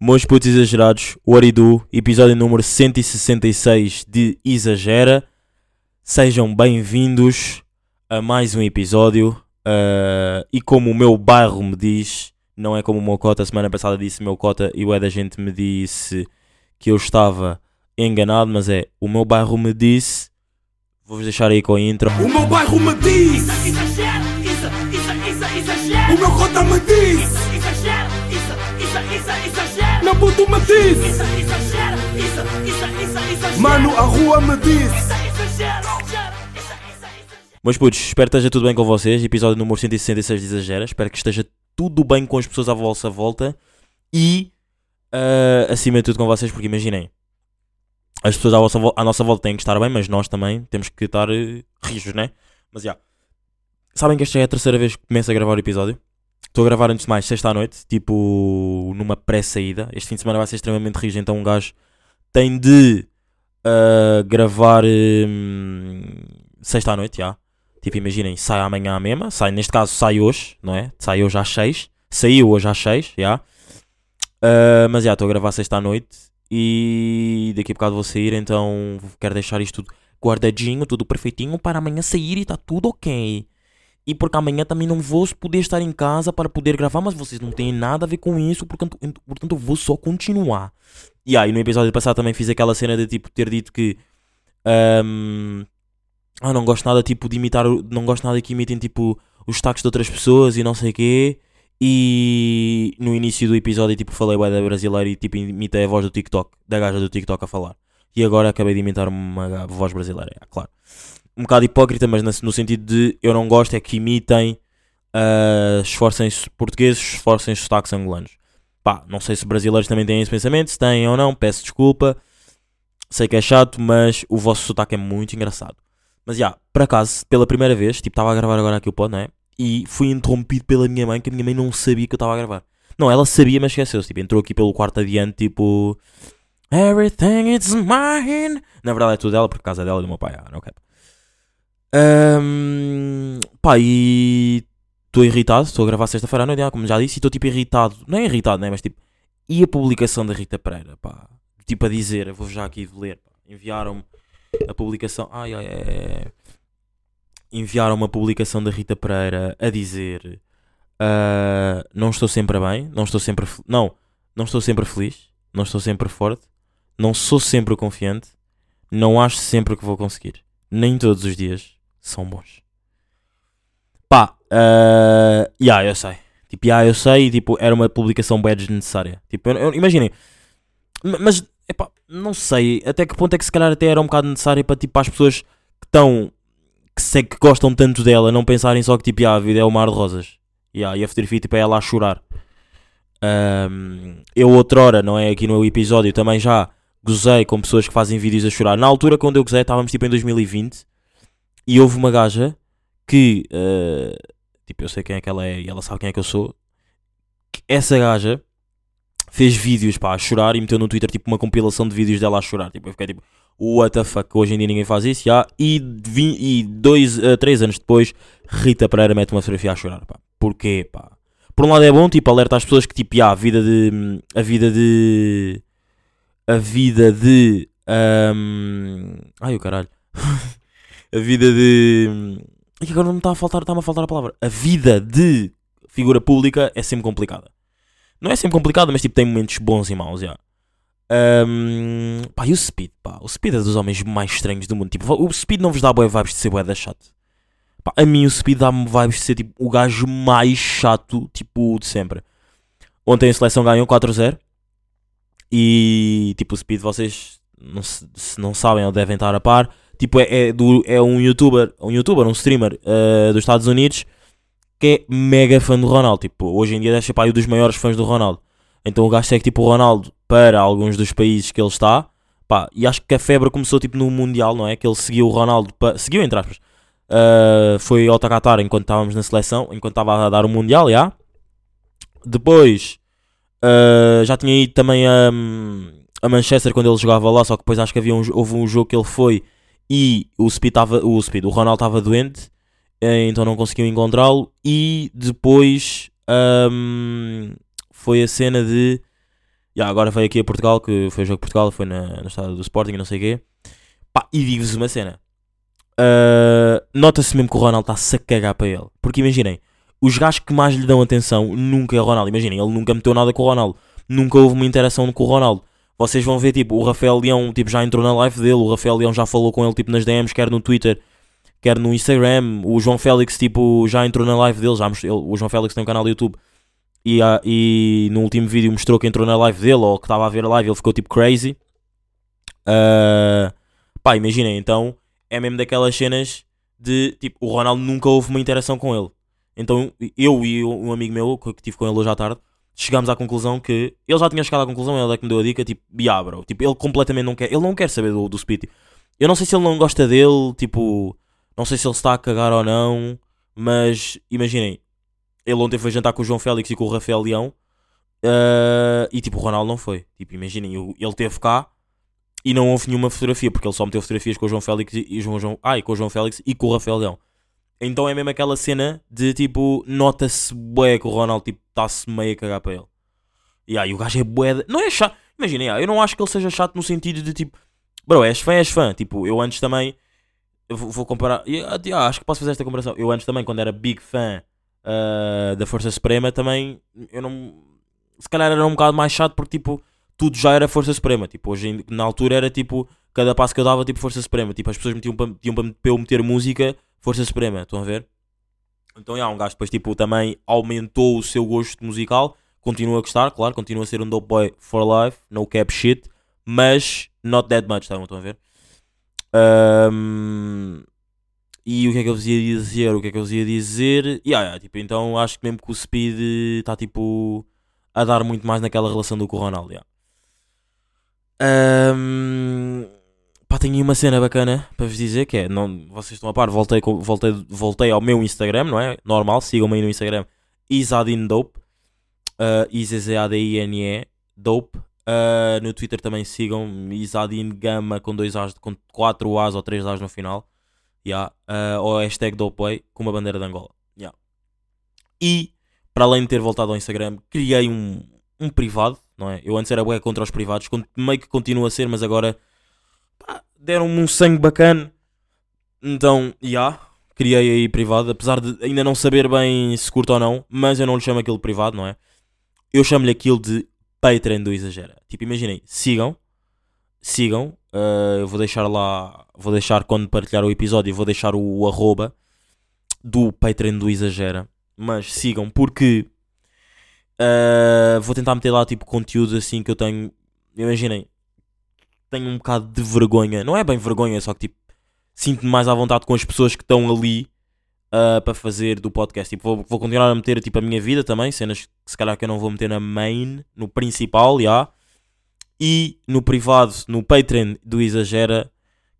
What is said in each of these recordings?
Meus putos exagerados, I Do, episódio número 166 de Exagera. Sejam bem-vindos a mais um episódio. Uh, e como o meu bairro me diz, não é como o meu cota, semana passada disse meu cota e o é da gente me disse que eu estava enganado, mas é o meu bairro me disse. Vou-vos deixar aí com a intro. O meu bairro me diz, isso, exagero. o meu cota me diz, meu puto me diz, Isso, exagero, isso, isso, isso, exagero. mano, a rua me diz. Isso. Meus putos, espero que esteja tudo bem com vocês. Episódio número 166 de Exagera. Espero que esteja tudo bem com as pessoas à vossa volta e ah, acima de tudo com vocês, porque imaginem, as pessoas à, vossa, à nossa volta têm que estar bem, mas nós também temos que estar eh, rijos, né? Mas já. Sabem que esta é a terceira vez que começo a gravar o episódio. Estou a gravar antes de mais sexta à noite, tipo numa pré-saída. Este fim de semana vai ser extremamente rijo, então um gajo tem de ah, gravar hum, sexta à noite, já. Tipo, imaginem, sai amanhã à mesma, sai, neste caso sai hoje, não é? Sai hoje às 6, saiu hoje às 6, já. Ah, mas já, estou a gravar sexta à noite e daqui a bocado vou sair, então quero deixar isto tudo guardadinho, tudo perfeitinho para amanhã sair e está tudo ok. E porque amanhã também não vou poder estar em casa para poder gravar, mas vocês não têm nada a ver com isso, portanto, portanto eu vou só continuar. E aí, no episódio passado também fiz aquela cena de tipo ter dito que. ahm, ah, não gosto nada tipo de imitar. Não gosto nada que imitem tipo os destaques de outras pessoas e não sei o quê. E no início do episódio tipo falei bué da brasileira e tipo imitei a voz do TikTok, da gaja do TikTok a falar. E agora acabei de imitar uma voz brasileira, é claro. Um bocado hipócrita, mas no sentido de eu não gosto é que imitem, ah, esforcem-se portugueses, esforcem-se sotaques angolanos. Pá, não sei se brasileiros também têm esse pensamento, se têm ou não, peço desculpa. Sei que é chato, mas o vosso sotaque é muito engraçado. Mas já, por acaso, pela primeira vez, tipo, estava a gravar agora aqui o pod, não é? E fui interrompido pela minha mãe, que a minha mãe não sabia que eu estava a gravar. Não, ela sabia, mas esqueceu-se. Tipo, entrou aqui pelo quarto adiante, tipo. Everything is mine. Na verdade é tudo dela, por causa dela e do meu pai. Ah, não quero. Ahm, pá, e. Estou irritado, estou a gravar sexta-feira à noite, como já disse, e estou tipo irritado. Não é irritado, né? Mas tipo. E a publicação da Rita Pereira, pá? Tipo a dizer, vou já aqui ler. Enviaram-me a publicação. Ai, ai, ai. Enviaram uma publicação da Rita Pereira a dizer: ah, Não estou sempre bem, não estou sempre. Não, não estou sempre feliz, não estou sempre forte, não sou sempre confiante, não acho sempre que vou conseguir. Nem todos os dias são bons. Pá, uh, yeah, eu sei. Tipo, yeah, eu sei, tipo, era uma publicação bem desnecessária. Tipo, eu, eu- imaginem, mas, epá, não sei até que ponto é que se calhar até era um bocado necessário para, tipo, as pessoas que estão, que, sei que gostam tanto dela, não pensarem só que, tipo, yeah, a vida é o mar de rosas. Yeah, e a fotografia, tipo, é ela a chorar. Ahm, eu outrora, não é, aqui no episódio, também já gozei com pessoas que fazem vídeos a chorar. Na altura, quando eu gozei, estávamos, tipo, em 2020, e houve uma gaja que, eh, tipo, eu sei quem é que ela é e ela sabe quem é que eu sou. que Essa gaja fez vídeos pá, a chorar e meteu no Twitter tipo uma compilação de vídeos dela a chorar. Tipo, eu fiquei tipo, what the fuck, hoje em dia ninguém faz isso. já. E, e dois, eh, três anos depois, Rita Pereira mete uma fotografia a chorar. Pá. Porquê? Pá? Por um lado é bom, tipo, alerta às pessoas que tipo, já, a vida de. A vida de. A vida de. ahm, ai o caralho. a vida de. E agora não me está a faltar, está-me a faltar a palavra. A vida de figura pública é sempre complicada. Não é sempre complicada, mas tipo tem momentos bons e maus, já. Ahm, pá, e o Speed, pá. O Speed é dos homens mais estranhos do mundo. Tipo, o Speed não vos dá boa vibes de ser bué da chato. Pá, a mim o Speed dá-me vibes de ser tipo o gajo mais chato, tipo, de sempre. Ontem a seleção ganhou 4-0. E tipo, o Speed, vocês não, se não sabem ou devem estar a par. Tipo, é, é, do, é um youtuber, um youtuber, um streamer eh, dos Estados Unidos que é mega fã do Ronaldo. Tipo, hoje em dia deve ser um dos maiores fãs do Ronaldo. Então o gajo segue tipo o Ronaldo para alguns dos países que ele está. Pá, e acho que a febre começou tipo no Mundial, não é? Que ele seguiu o Ronaldo, seguiu entre aspas. Uh, foi ao Qatar enquanto estávamos na seleção, enquanto estava a dar o Mundial, já. Depois uh, já tinha ido também a, a Manchester quando ele jogava lá, só que depois acho que havia um, houve um jogo que ele foi e o Speed o Speed, o Ronaldo estava doente, eh, então não conseguiu encontrá-lo. E depois um, foi a cena de Yeah, agora veio aqui a Portugal, que foi o jogo de Portugal, foi na, no estado do Sporting e não sei o quê. Pá, e digo-vos uma cena. Uh, Nota-se mesmo que o Ronaldo está-se a cagar para ele. Porque imaginem, os gajos que mais lhe dão atenção nunca é o Ronaldo. Imaginem, ele nunca meteu nada com o Ronaldo. Nunca houve uma interação com o Ronaldo. Vocês vão ver, tipo, o Rafael Leão tipo, já entrou na live dele, o Rafael Leão já falou com ele tipo, nas DMs, quer no Twitter, quer no Instagram. O João Félix tipo, já entrou na live dele, já mostrou- ele- o João Félix tem um canal do YouTube. E, e no último vídeo mostrou que entrou na live dele, ou que estava a ver a live, ele ficou tipo crazy. Ah, pá, imaginem, então é mesmo daquelas cenas de tipo, o Ronaldo nunca houve uma interação com ele. Então eu e um amigo meu, que que tive com ele hoje à tarde, chegámos à conclusão que ele já tinha chegado à conclusão, ele é que me deu a dica, tipo, yeah, bro, tipo, ele completamente não quer, ele não quer saber do, do Speed. Eu não sei se ele não gosta dele, tipo, não sei se ele está a cagar ou não, mas imaginem, ele ontem foi jantar com o João Félix e com o Rafael Leão, ah, e tipo, o Ronaldo não foi. Tipo, imaginem, ele teve cá e não houve nenhuma fotografia, porque ele só meteu fotografias com o João Félix e, e João, João, ai, com o João Félix e com o Rafael Leão. Então é mesmo aquela cena de tipo, nota-se bué que o Ronaldo tipo, está-se meio a cagar para ele. E aí o gajo é bué. de- Não é chato. Imaginem, ah, eu não acho que ele seja chato no sentido de tipo, bro, és fã, és fã. Tipo, eu antes também. Eu vou, comparar. e, ah, ah, acho que posso fazer esta comparação. Eu antes também, quando era big fã ah, da Força Suprema, também. Eu não. Se calhar era um bocado mais chato porque tipo, tudo já era Força Suprema. Tipo, hoje na altura era tipo, cada passo que eu dava, tipo, Força Suprema. Tipo, as pessoas metiam para metiam para eu meter música, Força Suprema. Estão a ver? Então, já, um gajo depois, tipo, também aumentou o seu gosto musical. Continua a gostar, claro, continua a ser um dope boy for life, no cap shit, mas not that much, tá, estão a ver? Ahm, e o que é que eu vos ia dizer? O que é que eu vos ia dizer? Yeah, yeah, tipo, então acho que mesmo que o Speed está tipo a dar muito mais naquela relação do que o Ronaldo. Yeah. Ahm, pá, tenho uma cena bacana para vos dizer que é, não, vocês estão a par, voltei, voltei, voltei ao meu Instagram, não é? Normal, sigam-me aí no Instagram, Isadine Dope, uh, I-Z-Z-A-D-I-N-E, Dope. Uh, no Twitter também sigam Isadine Gama com dois As, com 4 As ou 3 As no final. Yeah. Uh, ou hashtag Dopeway com uma bandeira de Angola. Yeah. E, para além de ter voltado ao Instagram, criei um, um privado, não é? Eu antes era bué contra os privados, meio que continua a ser, mas agora deram-me um sangue bacana. Então, já, yeah, criei aí privado, apesar de ainda não saber bem se curto ou não, mas eu não lhe chamo aquilo de privado, não é? Eu chamo-lhe aquilo de Patreon do Exagera. Tipo, imaginem, sigam, sigam, uh, eu vou deixar lá, vou deixar quando partilhar o episódio, vou deixar o, o arroba do Patreon do Exagera, mas sigam porque uh, vou tentar meter lá tipo conteúdo assim que eu tenho, imaginem, tenho um bocado de vergonha, não é bem vergonha, só que tipo, sinto-me mais à vontade com as pessoas que estão ali uh, para fazer do podcast. Tipo, vou, vou continuar a meter tipo, a minha vida também, cenas que se calhar que eu não vou meter na main, no principal, já. E no privado, no Patreon do Exagera,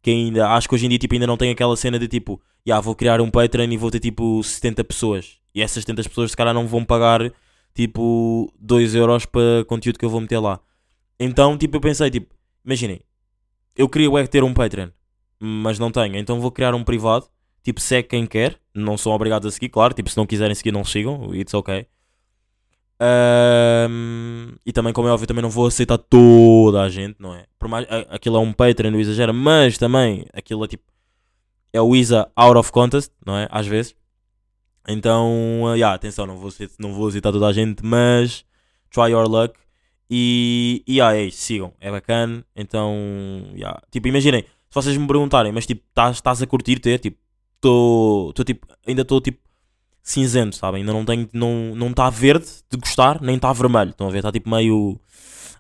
que ainda acho que hoje em dia tipo, ainda não tem aquela cena de tipo, já vou criar um Patreon e vou ter tipo 70 pessoas. E essas 70 pessoas se calhar não vão pagar tipo 2 euros para conteúdo que eu vou meter lá. Então, tipo, eu pensei, tipo, imaginem, eu queria é ter um Patreon, mas não tenho, então vou criar um privado tipo, segue quem quer, não são obrigados a seguir, claro, tipo, se não quiserem seguir, não sigam, it's ok. Ahm, e também, como é óbvio, também não vou aceitar toda a gente, não é? Por mais, aquilo é um Patreon do Exagera, mas também aquilo é tipo, é o Isa out of contest, não é? Às vezes. Então, uh, yeah, atenção, não vou, não vou aceitar toda a gente, mas try your luck. E, e yeah, é isso, sigam, é bacana. Então, yeah. tipo, imaginem, se vocês me perguntarem, mas tipo, estás estás a curtir ter, tipo, estou tipo, ainda estou tipo cinzento, sabem? Ainda não tenho, não não está verde de gostar, nem está vermelho. Estão a ver? Está tipo meio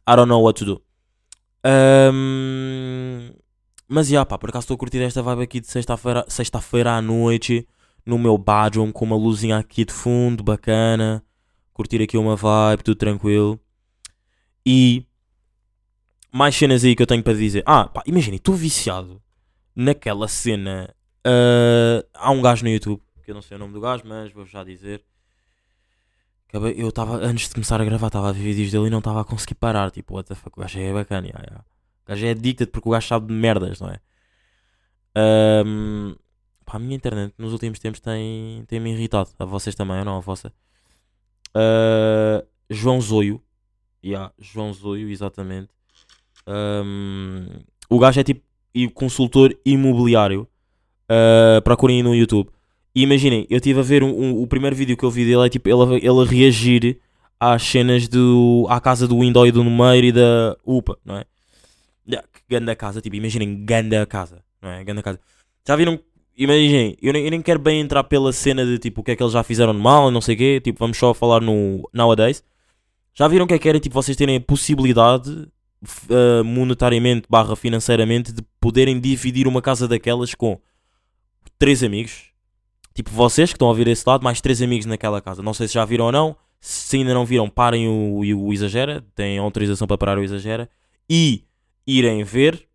I don't know what to do. Ahm, mas já, pá, por acaso estou a curtir esta vibe aqui de sexta-feira sexta-feira à noite no meu bedroom com uma luzinha aqui de fundo, bacana. Curtir aqui uma vibe, tudo tranquilo. E mais cenas aí que eu tenho para dizer. Ah, pá, imaginem, estou viciado naquela cena. ah, há um gajo no YouTube, que eu não sei o nome do gajo, mas vou já dizer. Eu estava, antes de começar a gravar, estava a ver vídeos dele e não estava a conseguir parar. Tipo, what the fuck, o gajo é bacana. yeah, yeah. O gajo é addicted porque o gajo sabe de merdas, não é? Ahm, pá, a minha internet nos últimos tempos tem, tem me irritado. A vocês também, ou não? A vossa? Ah, João Zoio. Yeah, João Zoio, exatamente. Um, o gajo é tipo consultor imobiliário. Uh, procurem no YouTube. E imaginem, eu estive a ver um- um- o primeiro vídeo que eu vi dele é tipo ele, ele a reagir às cenas do. à casa do Window e do Numeiro e da UPA, não é? Yeah, que ganda casa, tipo, imaginem, ganda casa, não é? Ganda casa. Já viram? Imaginem, eu nem, eu nem quero bem entrar pela cena de tipo o que é que eles já fizeram de mal, não sei o quê, tipo, vamos só falar no Nowadays. Já viram o que é que era tipo vocês terem a possibilidade uh, monetariamente barra financeiramente de poderem dividir uma casa daquelas com três amigos? Tipo, vocês que estão a ouvir esse lado, mais três amigos naquela casa. Não sei se já viram ou não. Se ainda não viram, parem o, o, o Exagera. Têm autorização para parar o Exagera. E irem ver.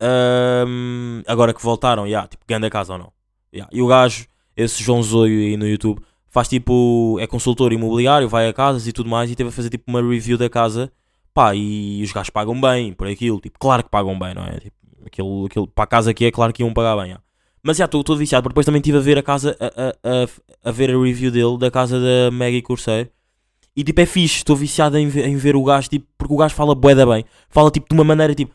Ahm, agora que voltaram, yeah, tipo, grande casa ou não. Yeah. E o gajo, esse João Zoio aí no YouTube, faz tipo. É consultor imobiliário, vai a casas e tudo mais. E teve a fazer tipo uma review da casa. Pá, e os gajos pagam bem por aquilo. Tipo, claro que pagam bem, não é? Tipo, aquilo, aquilo, para a casa que é, claro que iam pagar bem. yeah. Mas já estou todo viciado, porque depois também estive a ver a casa, a, a, a, a ver a review dele, da casa da Maggie Corsair. E tipo, é fixe, estou viciado em, em ver o gajo, tipo, porque o gajo fala bué da bem. Fala tipo de uma maneira, tipo,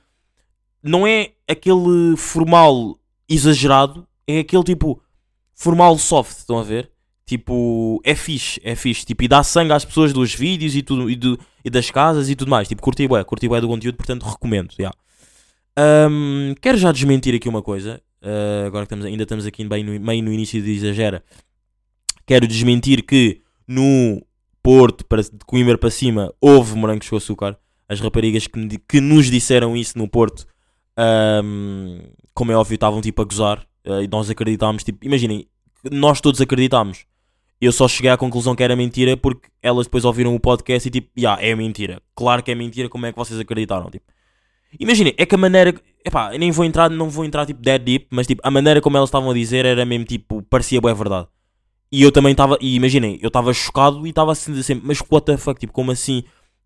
não é aquele formal exagerado, é aquele tipo, formal soft, estão a ver? Tipo, é fixe, é fixe, tipo, e dá sangue às pessoas dos vídeos e, tudo, e, do, e das casas e tudo mais. Tipo, curti bué, curti bué do conteúdo, portanto recomendo, já. Ahm, quero já desmentir aqui uma coisa. ah, agora que estamos, ainda estamos aqui bem no, meio no início de Exagera. Quero desmentir que no Porto, para, de Coimbra para cima, houve morangos com açúcar. As raparigas que, me que nos disseram isso no Porto, ahm, como é óbvio, estavam tipo a gozar. ah, e nós acreditámos, tipo, imaginem, nós todos acreditámos. Eu só cheguei à conclusão que era mentira porque elas depois ouviram o podcast e tipo, já, é mentira. Claro que é mentira, como é que vocês acreditaram? Tipo, Imaginem, é que a maneira. Epá, nem vou entrar, não vou entrar tipo dead deep, mas tipo, a maneira como elas estavam a dizer era mesmo tipo, parecia boa verdade. E eu também estava, e imaginem, eu estava chocado e estava assim sempre, mas what the fuck, tipo, como assim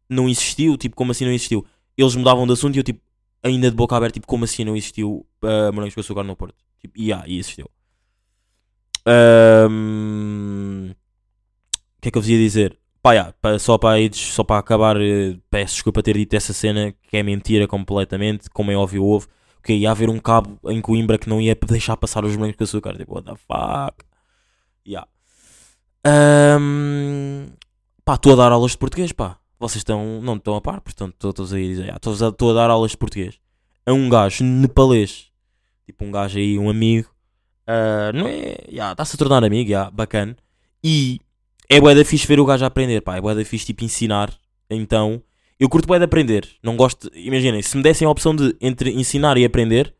não existiu? Tipo, como assim não existiu? Eles mudavam de assunto e eu tipo, ainda de boca aberta, tipo, como assim não existiu uh, morangos com açúcar no Porto? Tipo, yeah, e existiu. O que é que eu vos ia dizer? Pá, yeah, pa- só, para, só para acabar, eh, peço desculpa ter dito essa cena que é mentira completamente, como é óbvio houve. Que ia haver um cabo em Coimbra que não ia deixar passar os morangos com açúcar. Tipo, what the fuck? Yeah. Ahm, pá, estou a dar aulas de português, pá. Vocês estão, não estão a par, portanto estou a dizer, yeah, estou a- a dar aulas de português. A um gajo nepalês. Tipo um gajo aí, um amigo. Ah, não é, yeah, está-se a tornar amigo, yeah, bacana. E é bué da fixe ver o gajo a aprender, pá. É bué da fixe, tipo, ensinar. Então, eu curto bué de aprender. Não gosto, imaginem, se me dessem a opção de entre ensinar e aprender,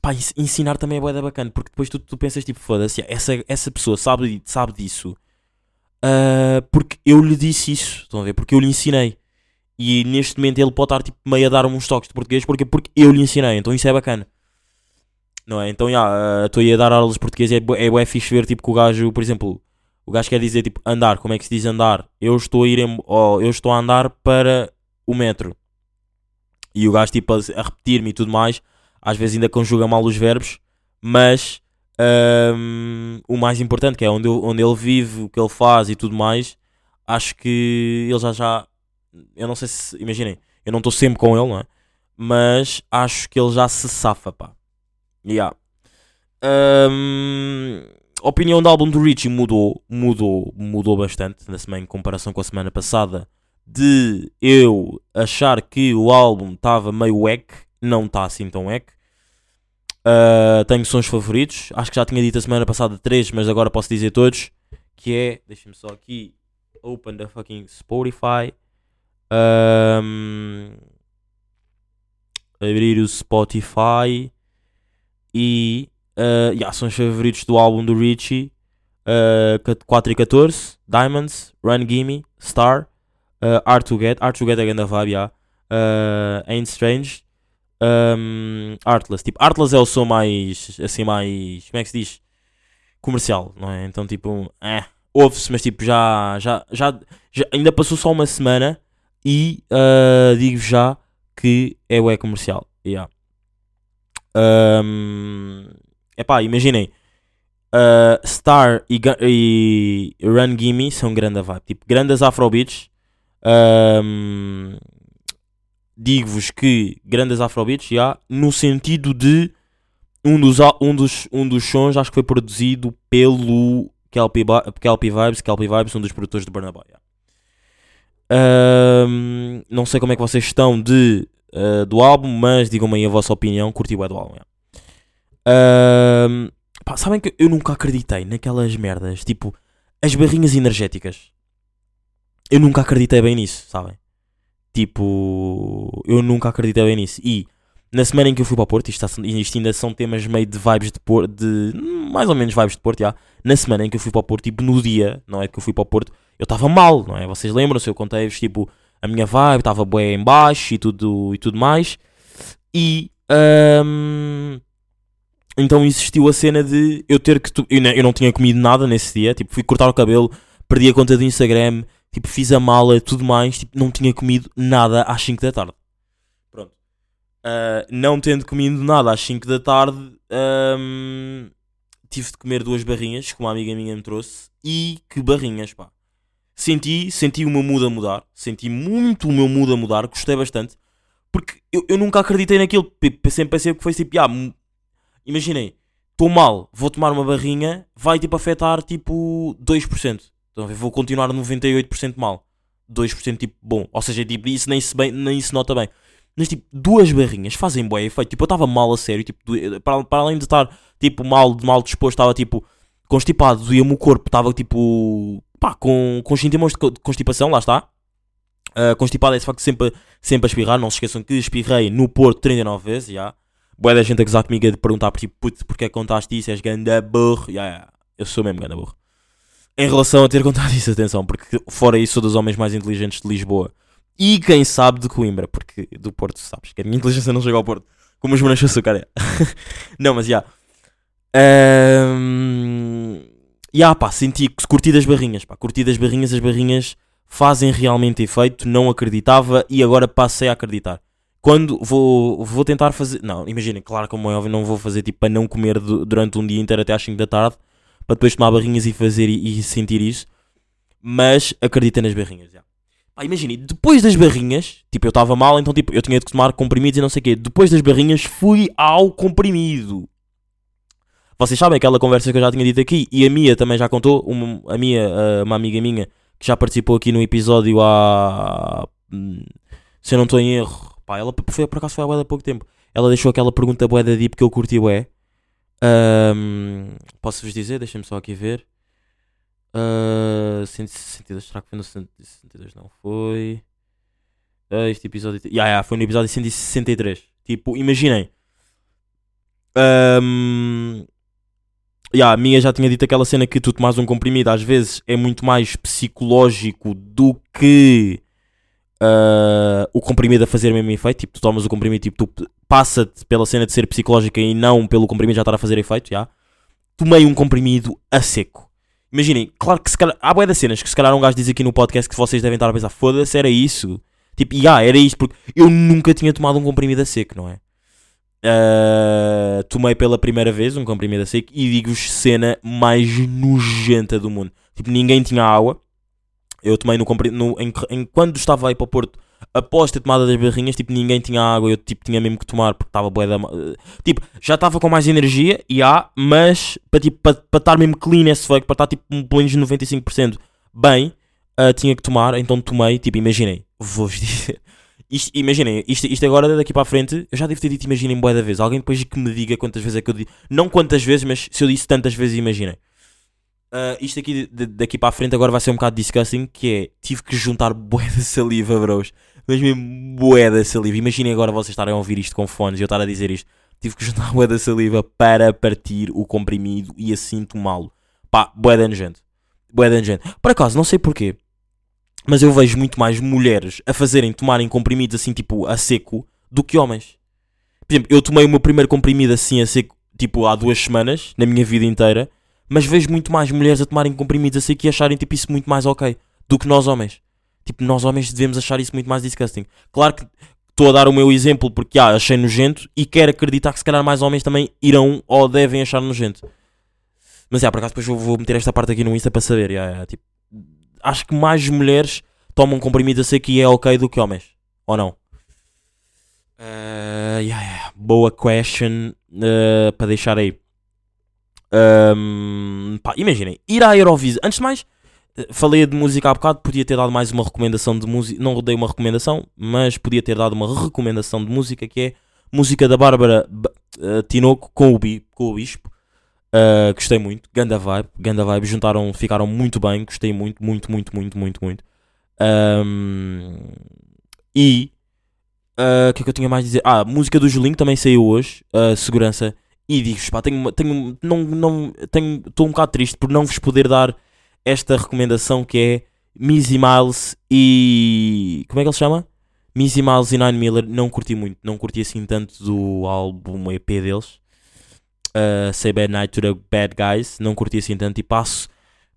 pá, ens- ensinar também é bué da bacana. Porque depois tu, tu pensas, tipo, foda-se, essa, essa pessoa sabe, sabe disso. ah, porque eu lhe disse isso, estão a ver? Porque eu lhe ensinei. E neste momento ele pode estar, tipo, meio a dar-me uns toques de português, porque, porque eu lhe ensinei. Então isso é bacana. Não é? Então, já, estou aí a dar aulas de português é, é bué fixe ver, tipo, que o gajo, por exemplo, o gajo quer dizer, tipo, andar. Como é que se diz andar? Eu estou a ir, em, ou eu estou a andar para o metro. E o gajo, tipo, a, a repetir-me e tudo mais. Às vezes ainda conjuga mal os verbos. Mas, ahm, o mais importante, que é onde, eu- onde ele vive, o que ele faz e tudo mais. Acho que ele já já... Eu não sei se... Imaginem, eu não estou sempre com ele, não é? Mas acho que ele já se safa, pá. Yeah. Ahm, a opinião do álbum do Richie mudou, mudou, mudou bastante na semana em comparação com a semana passada. De eu achar que o álbum estava meio wack, não está assim tão wack. Ah, tenho sons favoritos, acho que já tinha dito a semana passada três, mas agora posso dizer todos. Que é, deixa-me só aqui, open the fucking Spotify. Ahm, abrir o Spotify e uh, yeah, são os favoritos do álbum do Richie. Uh, 4 e 14 Diamonds, Run Gimme, Star. Uh, Art to Get, Art to Get é grande vibe yeah. uh, Ain't Strange. Um, Artless, tipo Artless é o som mais assim mais, como é que se diz? Comercial, não é? Então tipo eh, ouve-se, mas tipo já, já, já, já ainda passou só uma semana e uh, digo já que é o é comercial yeah. Um, epá, imaginem. uh, Star e, e Run Gimme são grande vibe. Tipo, grandes afrobeats. Ahm, Digo-vos que grandes Afrobeats, já, no sentido de um dos, um, dos, um dos sons acho que foi produzido pelo Kelpie, Vibes, Kelpie Vibes, um dos produtores de Burna Boy. já. Ahm, não sei como é que vocês estão de, ah, do álbum, mas digam-me aí a vossa opinião. Curti o do álbum. já. Pá, sabem que eu nunca acreditei naquelas merdas, tipo as barrinhas energéticas. Eu nunca acreditei bem nisso, sabem? Tipo, eu nunca acreditei bem nisso. E na semana em que eu fui para o Porto, isto, está- isto ainda são temas meio de vibes de Porto, de mais ou menos vibes de Porto, já. Na semana em que eu fui para o Porto, tipo no dia, não é que eu fui para o Porto, eu estava mal, não é? Vocês lembram-se, eu contei-vos, tipo, a minha vibe, estava bué em baixo e tudo, e tudo mais. E, ahm, então existiu a cena de eu ter que. tu- Eu, não- eu não tinha comido nada nesse dia, tipo, fui cortar o cabelo, perdi a conta do Instagram, tipo, fiz a mala, tudo mais, tipo, não tinha comido nada às 5 da tarde. Pronto. Ah, não tendo comido nada às 5 da tarde, ahm, tive de comer duas barrinhas que uma amiga minha me trouxe. E que barrinhas, pá. Senti, senti o meu mood a mudar, senti muito o meu mood a mudar, gostei bastante. Porque eu, eu nunca acreditei naquilo, sempre pensei que foi tipo, ah, imaginei, estou mal, vou tomar uma barrinha, vai tipo afetar tipo 2%. Então eu vou continuar 98% mal. 2% tipo bom. Ou seja, tipo, isso nem se, bem, nem se nota bem. Mas tipo, duas barrinhas fazem bem efeito. Tipo, eu estava mal a sério. Tipo, para, para além de estar tipo mal, mal disposto, estava tipo constipado, doía-me o corpo, estava tipo pá, com, com sintomas de co- de constipação, lá está. Ah, constipado é de facto sempre, sempre a espirrar. Não se esqueçam que espirrei no Porto 39 vezes, já. Boa da gente a gozar comigo a perguntar tipo, puto, porque é que contaste isso? És ganda burro. Ya, ya, Eu sou mesmo ganda burro. Em relação a ter contado isso, atenção, porque fora isso sou dos homens mais inteligentes de Lisboa. E quem sabe de Coimbra, porque do Porto sabes que a minha inteligência não chega ao Porto. Como os morangos de açúcar, é. não, mas já. Ahm, Ya, pá, senti que curti das barrinhas, pá. Curti das barrinhas, as barrinhas fazem realmente efeito. Não acreditava e agora passei a acreditar. Quando vou, vou tentar fazer. Não, imaginem, claro, como é óbvio, não vou fazer tipo para não comer du- durante um dia inteiro até às 5 da tarde. Para depois tomar barrinhas e fazer e, e sentir isso. Mas acreditei nas barrinhas, já. Imaginem, depois das barrinhas, tipo, eu estava mal, então tipo, eu tinha de tomar comprimidos e não sei o quê. Depois das barrinhas, fui ao comprimido. Vocês sabem aquela conversa que eu já tinha dito aqui e a Mia também já contou. Uma, a Mia, ah, uma amiga minha, que já participou aqui no episódio há. hum, Se eu não estou em erro, pá, ela foi, por acaso foi há bué de pouco tempo. Ela deixou aquela pergunta bué da deep que eu curti bué. Ahm, Posso-vos dizer? Deixem-me só aqui ver. Uh, 162, será que foi no 162? Não foi. Ah, este episódio. Ya, ya, foi no episódio 163. Tipo, imaginem. Um, ya, a minha já tinha dito aquela cena que tu tomas um comprimido às vezes é muito mais psicológico do que ah, o comprimido a fazer o mesmo efeito. Tipo, tu tomas o comprimido, tipo, tu passa-te pela cena de ser psicológica e não pelo comprimido já estar a fazer efeito. Já. Tomei um comprimido a seco. Imaginem, claro que se calhar, há boia das cenas que se calhar um gajo diz aqui no podcast que vocês devem estar a pensar, foda-se, era isso. Tipo, já, era isto, porque eu nunca tinha tomado um comprimido a seco, não é? Ah, tomei pela primeira vez um comprimido a seco e digo-vos cena mais nojenta do mundo. Tipo, ninguém tinha água. Eu tomei no, no em, em- quando estava aí para o Porto, após ter tomado das barrinhas, tipo, ninguém tinha água. Eu tipo, tinha mesmo que tomar porque estava bué da. ma- Tipo, já estava com mais energia, e há, mas para tipo, para para estar mesmo clean esse fuck, para estar tipo, pelo menos 95% bem, ah, tinha que tomar. Então tomei, tipo, imaginei, vou-vos dizer. Isto, imaginem, isto, isto agora daqui para a frente, eu já devo ter dito imaginem bué da vez. Alguém depois que me diga quantas vezes é que eu disse. Não quantas vezes, mas se eu disse tantas vezes, imaginem. Ah, isto aqui de- de- daqui para a frente agora vai ser um bocado disgusting, que é, tive que juntar bué de saliva, bros. Mas mesmo bué da saliva. Imaginem agora vocês estarem a ouvir isto com fones e eu estar a dizer isto. Tive que juntar bué da saliva para partir o comprimido e assim tomá-lo. Pá, bué da nojento. Bué da nojento. Por acaso, não sei porquê, mas eu vejo muito mais mulheres a fazerem, tomarem comprimidos assim, tipo, a seco, do que homens. Por exemplo, eu tomei o meu primeiro comprimido assim a seco, tipo, há duas semanas, na minha vida inteira, mas vejo muito mais mulheres a tomarem comprimidos a seco e acharem, tipo, isso muito mais ok do que nós homens. Tipo, nós homens devemos achar isso muito mais disgusting. Claro que estou a dar o meu exemplo porque, ah, achei nojento e quero acreditar que se calhar mais homens também irão ou devem achar nojento. Mas, é, por acaso, depois eu vou meter esta parte aqui no Insta para saber, yeah, yeah, tipo, acho que mais mulheres tomam comprimido a seco e é ok do que homens. Ou não? Uh, yeah. Boa question uh, para deixar aí. Um, pá, imaginem, ir à Eurovisão. Antes de mais, eh, falei de música há bocado, podia ter dado mais uma recomendação de música. Não dei uma recomendação, mas podia ter dado uma recomendação de música que é música da Bárbara uh, Tinoco com o, Bi, com o Bispo. Uh, gostei muito, ganda vibe, ganda vibe, juntaram, ficaram muito bem, gostei muito, muito, muito, muito, muito, muito. Um, e o que é que eu tinha mais a dizer? Ah, música do Julinho também saiu hoje, uh, segurança. E digo-vos, pá, tenho, tenho, não, não, tenho, estou um bocado triste por não vos poder dar esta recomendação que é Missy Miles e. Como é que ele se chama? Missy Miles e Nine Miller. Não curti muito, não curti assim tanto do álbum EP deles. Uh, Say Bad Night to the Bad Guys. Não curti assim tanto e passo.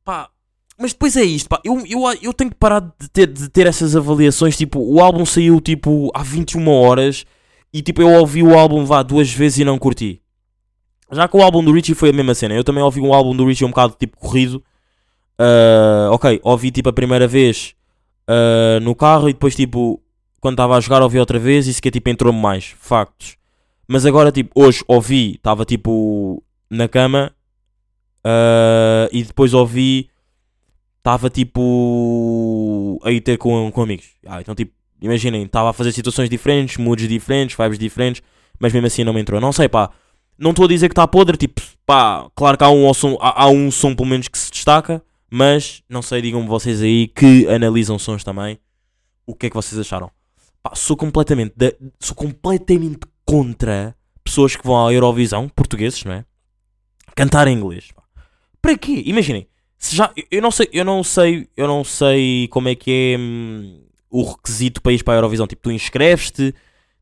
Pá, mas depois é isto, pá. Eu, eu, eu tenho que parar de ter, de ter essas avaliações. Tipo, o álbum saiu tipo há 21 horas e tipo eu ouvi o álbum vá duas vezes e não curti. Já que o álbum do Richie foi a mesma cena. Eu também ouvi um álbum do Richie um bocado tipo corrido. Uh, ok, ouvi tipo a primeira vez uh, no carro e depois tipo quando estava a jogar ouvi outra vez e que tipo entrou-me mais. Factos. Mas agora tipo hoje ouvi, estava tipo na cama uh, e depois ouvi estava tipo a ir ter com, com amigos. Ah, então tipo, imaginem, estava a fazer situações diferentes, moods diferentes, vibes diferentes, mas mesmo assim não me entrou. Não sei, pá. Não estou a dizer que está podre, tipo, pá, claro que há um, som, há, há, um som pelo menos que se destaca, mas não sei, digam-me vocês aí que analisam sons também, o que é que vocês acharam? Pá, sou completamente, de, sou completamente contra pessoas que vão à Eurovisão, portugueses, não é? Cantar em inglês. Para quê? Imaginem, se já, eu não sei, eu não sei, eu não sei como é que é hum, o requisito ir para a Eurovisão. Tipo, tu inscreves-te,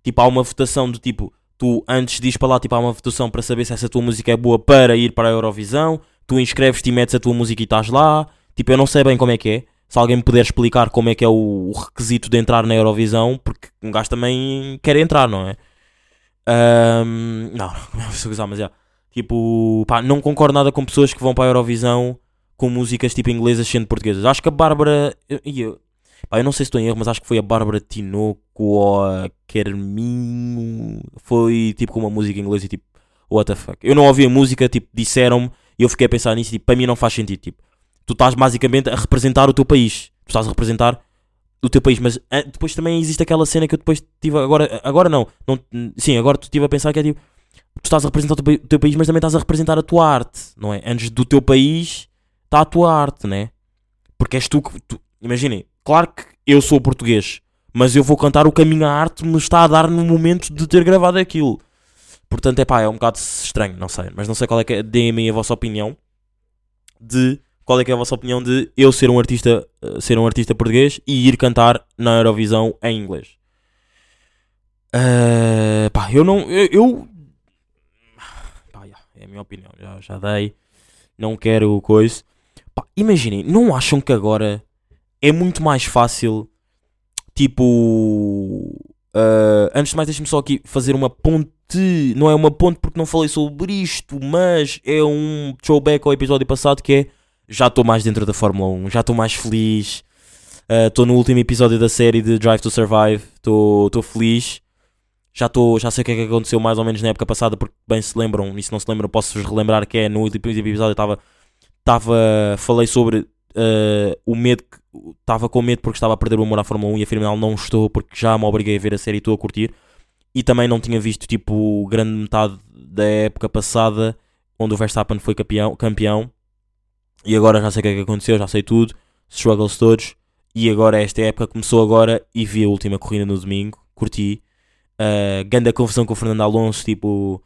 tipo, há uma votação do tipo, tu antes diz para lá, tipo, há uma votação para saber se essa tua música é boa para ir para a Eurovisão. Tu inscreves-te e metes a tua música e estás lá. Tipo, eu não sei bem como é que é. Se alguém me puder explicar como é que é o, requisito de entrar na Eurovisão, porque um gajo também quer entrar, não é? Um, não, não, não, mas é. Tipo, pá, não concordo nada com pessoas que vão para a Eurovisão com músicas tipo inglesas sendo portuguesas. Acho que a Bárbara. Eu, eu, pá, eu não sei se estou em erro, mas acho que foi a Bárbara Tinoco ou a Kerminho. Foi tipo com uma música inglesa e tipo, what the fuck. Eu não ouvi a música, tipo, disseram-me e eu fiquei a pensar nisso e tipo, para mim não faz sentido. Tipo, tu estás basicamente a representar o teu país. Tu estás a representar o teu país, mas ah, depois também existe aquela cena que eu depois tive. Agora, agora não, não sim, agora tu estive a pensar que é tipo. Tu estás a representar o teu, o teu país, mas também estás a representar a tua arte, não é? Antes do teu país está a tua arte, né? Porque és tu que. Imaginem, claro que eu sou português, mas eu vou cantar o que a minha arte me está a dar no momento de ter gravado aquilo. Portanto, é pá, é um bocado estranho, não sei. Mas não sei qual é que é. Deem-me a vossa opinião de. Qual é que é a vossa opinião de eu ser um artista, uh, ser um artista português e ir cantar na Eurovisão em inglês? Uh, pá, eu não. Eu. eu pá, é a minha opinião, já, já dei. Não quero coisa. Pá, imaginem, não acham que agora é muito mais fácil, tipo. Uh, antes de mais, deixem-me só aqui fazer uma ponte. Não é uma ponte porque não falei sobre isto, mas é um throwback ao episódio passado que é. Já estou mais dentro da Fórmula 1, já estou mais feliz. Estou uh, no último episódio da série de Drive to Survive, estou feliz. Já, tô, já sei o que é que aconteceu mais ou menos na época passada, porque bem se lembram, e se não se lembram, posso-vos relembrar que é no último episódio estava estava falei sobre uh, o medo que estava com medo porque estava a perder o amor à Fórmula 1 e afinal não estou porque já me obriguei a ver a série e estou a curtir. E também não tinha visto tipo grande metade da época passada onde o Verstappen foi campeão, campeão. E agora já sei o que é que aconteceu, já sei tudo, struggles todos. E agora esta época começou agora e vi a última corrida no domingo, curti. Uh, grande confusão com o Fernando Alonso, tipo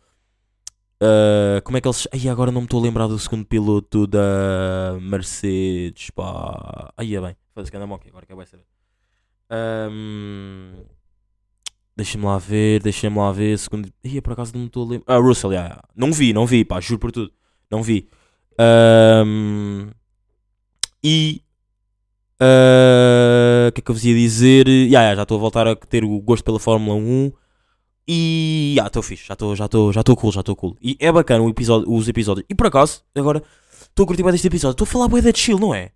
Uh, como é que eles. Ai, agora não me estou a lembrar do segundo piloto da Mercedes. Pá. Aí é bem. Faz que anda aqui, agora que vai saber. Um, deixa-me lá ver, deixa-me lá ver. Segundo. Ai, por acaso não me estou a lembrar. Ah, Russell, yeah, yeah. não vi, não vi, pá, juro por tudo. Não vi. Um, e. Ah, o uh, que é que eu vos ia dizer? Yeah, yeah, já estou a voltar a ter o gosto pela Fórmula 1. E já estou fixe, já estou já já cool, já estou cool. E é bacana episódio, os episódios. E por acaso, agora estou a curtir mais deste episódio. Estou a falar bué da chill, não é?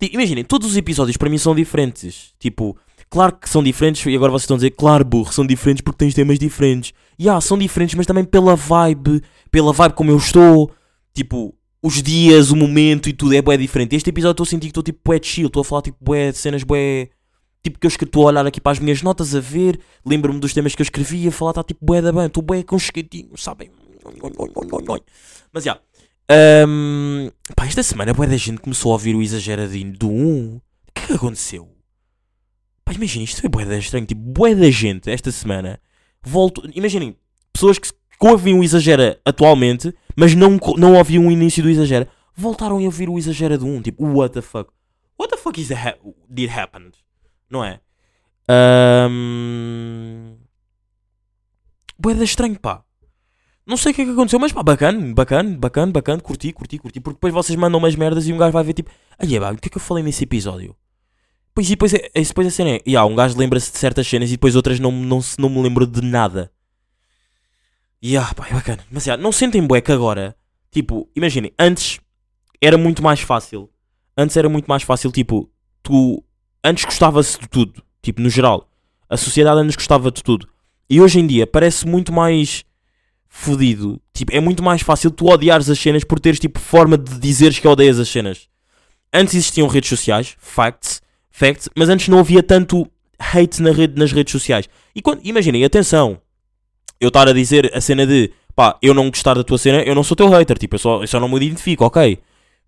Tipo, imaginem, todos os episódios para mim são diferentes. Tipo, claro que são diferentes e agora vocês estão a dizer, claro, burro, são diferentes porque tens temas diferentes. E yeah, são diferentes, mas também pela vibe, pela vibe como eu estou. Tipo, os dias, o momento e tudo é bué diferente. Este episódio estou a sentir que estou tipo bué chill, estou a falar tipo bué de cenas bué... Tipo que eu estou a olhar aqui para as minhas notas a ver, lembro-me dos temas que eu escrevi a falar, está tipo bué da bem, estou bué aconchegadinho, sabem? Mas já. Ahm, pá, esta semana bué da gente começou a ouvir o exageradinho do 1. O que é que aconteceu? Pá, imaginem, isto foi bué da estranho, tipo, bué da gente esta semana voltou... Imaginem, pessoas que, ouvem o exagera atualmente, mas não, não ouviam o início do exagera, voltaram a ouvir o exagera do 1, tipo, what the fuck? What the fuck is that ha- did happen? Não é? Ahm... Bué da estranho, pá. Não sei o que é que aconteceu, mas pá, bacana, bacana, bacana, bacana, curti, curti, curti. Porque depois vocês mandam umas merdas e um gajo vai ver tipo, ai é, o que é que eu falei nesse episódio? Pois e depois, é, é- depois a cena é, e há, um gajo lembra-se de certas cenas e depois outras não, não, não me lembro de nada. E ah, pá, é bacana. Mas já, não sentem que agora, tipo, imaginem, antes era muito mais fácil. Antes era muito mais fácil, tipo, tu, antes gostava-se de tudo, tipo, no geral. A sociedade antes gostava de tudo. E hoje em dia parece muito mais fodido. Tipo, é muito mais fácil tu odiares as cenas por teres tipo forma de dizeres que odeias as cenas. Antes existiam redes sociais, facts, facts, mas antes não havia tanto hate na rede, nas redes sociais. E quando, imaginem, atenção, eu estar a dizer a cena de pá, eu não gostar da tua cena, eu não sou teu hater, tipo, eu só, eu só não me identifico, ok.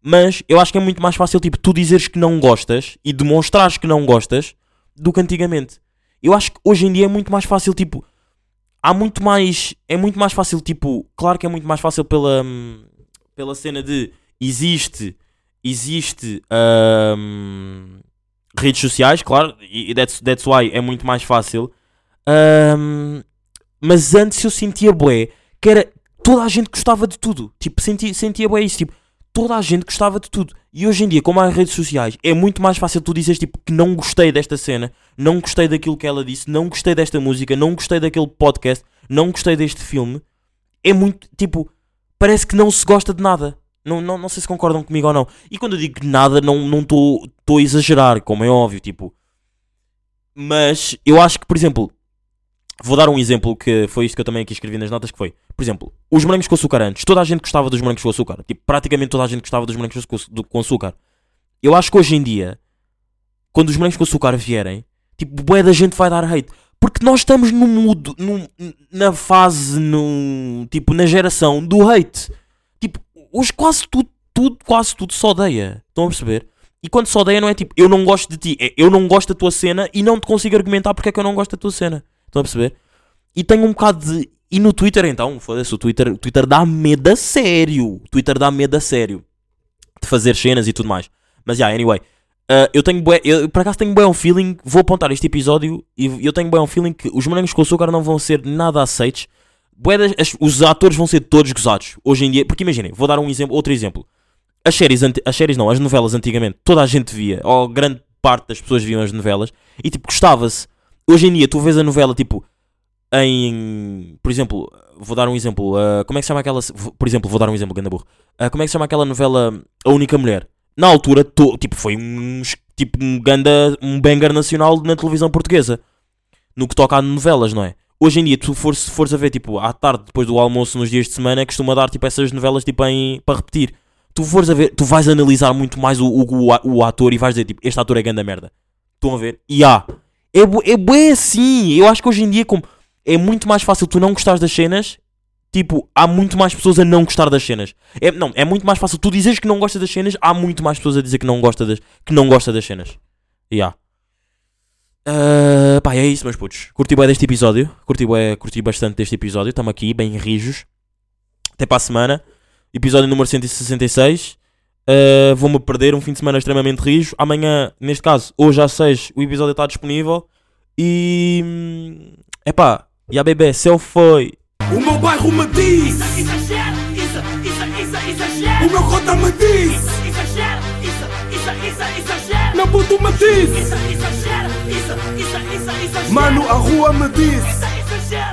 Mas eu acho que é muito mais fácil, tipo, tu dizeres que não gostas e demonstrares que não gostas do que antigamente. Eu acho que hoje em dia é muito mais fácil, tipo, há muito mais. É muito mais fácil, tipo. Claro que é muito mais fácil pela. hum, pela cena de. Existe. Existe. hum, redes sociais, claro. E that's, that's why é muito mais fácil. hum, mas antes eu sentia bué que era. Toda a gente gostava de tudo. Tipo, sentia, sentia bué isso. Tipo, toda a gente gostava de tudo. E hoje em dia, como há redes sociais, é muito mais fácil tu dizeres tipo que não gostei desta cena, não gostei daquilo que ela disse, não gostei desta música, não gostei daquele podcast, não gostei deste filme. É muito tipo, parece que não se gosta de nada. Não, não, não sei se concordam comigo ou não. E quando eu digo nada, não estou não a exagerar, como é óbvio, tipo. Mas eu acho que, por exemplo, vou dar um exemplo que foi isto que eu também aqui escrevi nas notas, que foi, por exemplo, os morangos com açúcar antes. Toda a gente gostava dos morangos com açúcar. Tipo, praticamente toda a gente gostava dos morangos com, açúcar. Eu acho que hoje em dia, quando os morangos com açúcar vierem, tipo, bué da gente vai dar hate. Porque nós estamos no mudo, no, na fase, no, tipo, na geração do hate. Tipo, hoje quase tudo, tudo, quase tudo se odeia. Estão a perceber? E quando se odeia não é tipo, eu não gosto de ti, é eu não gosto da tua cena e não te consigo argumentar porque é que eu não gosto da tua cena. Estão a perceber? E tenho um bocado de. E no Twitter então, foda-se, o Twitter, o Twitter dá medo a sério. O Twitter dá medo a sério. De fazer cenas e tudo mais. Mas já, anyway. Uh, eu tenho bué, eu por acaso tenho bué um feeling, vou apontar este episódio e eu tenho bué um feeling que os morangos com açúcar não vão ser nada aceitos. Bué das- as- os atores vão ser todos gozados hoje em dia, porque imaginem, vou dar um exemplo, outro exemplo. As séries, as séries não, as novelas antigamente, toda a gente via, ou grande parte das pessoas viam as novelas e tipo gostava-se. Hoje em dia tu vês a novela tipo em, por exemplo, vou dar um exemplo, uh, como é que se chama aquela, por exemplo, vou dar um exemplo, ganda burro. Uh, como é que se chama aquela novela A Única Mulher? Na altura, to- tipo, foi um, tipo, um ganda, um banger nacional na televisão portuguesa. No que toca a novelas, não é? Hoje em dia, tu fores, fores a ver, tipo, à tarde, depois do almoço, nos dias de semana, costuma dar, tipo, essas novelas, tipo, em, para repetir. Tu fores a ver, tu vais analisar muito mais o, o, o, o ator e vais dizer, tipo, este ator é ganda merda. Estão a ver? E há. É, é bué assim. Eu acho que hoje em dia, como é muito mais fácil tu não gostares das cenas, tipo, há muito mais pessoas a não gostar das cenas. É, não, é muito mais fácil tu dizeres que não gostas das cenas, há muito mais pessoas a dizer que não gosta das, que não gosta das cenas. E há. Ah, pá, é isso, meus putos. Curti bem deste episódio. Curti, bué, curti bastante deste episódio. Estamos aqui, bem rijos. Até para a semana. Episódio número 166. Ah, Vou-me perder um fim de semana extremamente rijo. Amanhã, neste caso, hoje às 6, o episódio está disponível. E. É pá, e a bebê, céu foi. O meu bairro me diz, isso, isso, isso, exagera. o meu cota me diz, isso, isso, isso, exagera. meu puto me diz, Isso, exagera, isso, isso, isso, exagera. mano, a rua me diz. Isso, exagera.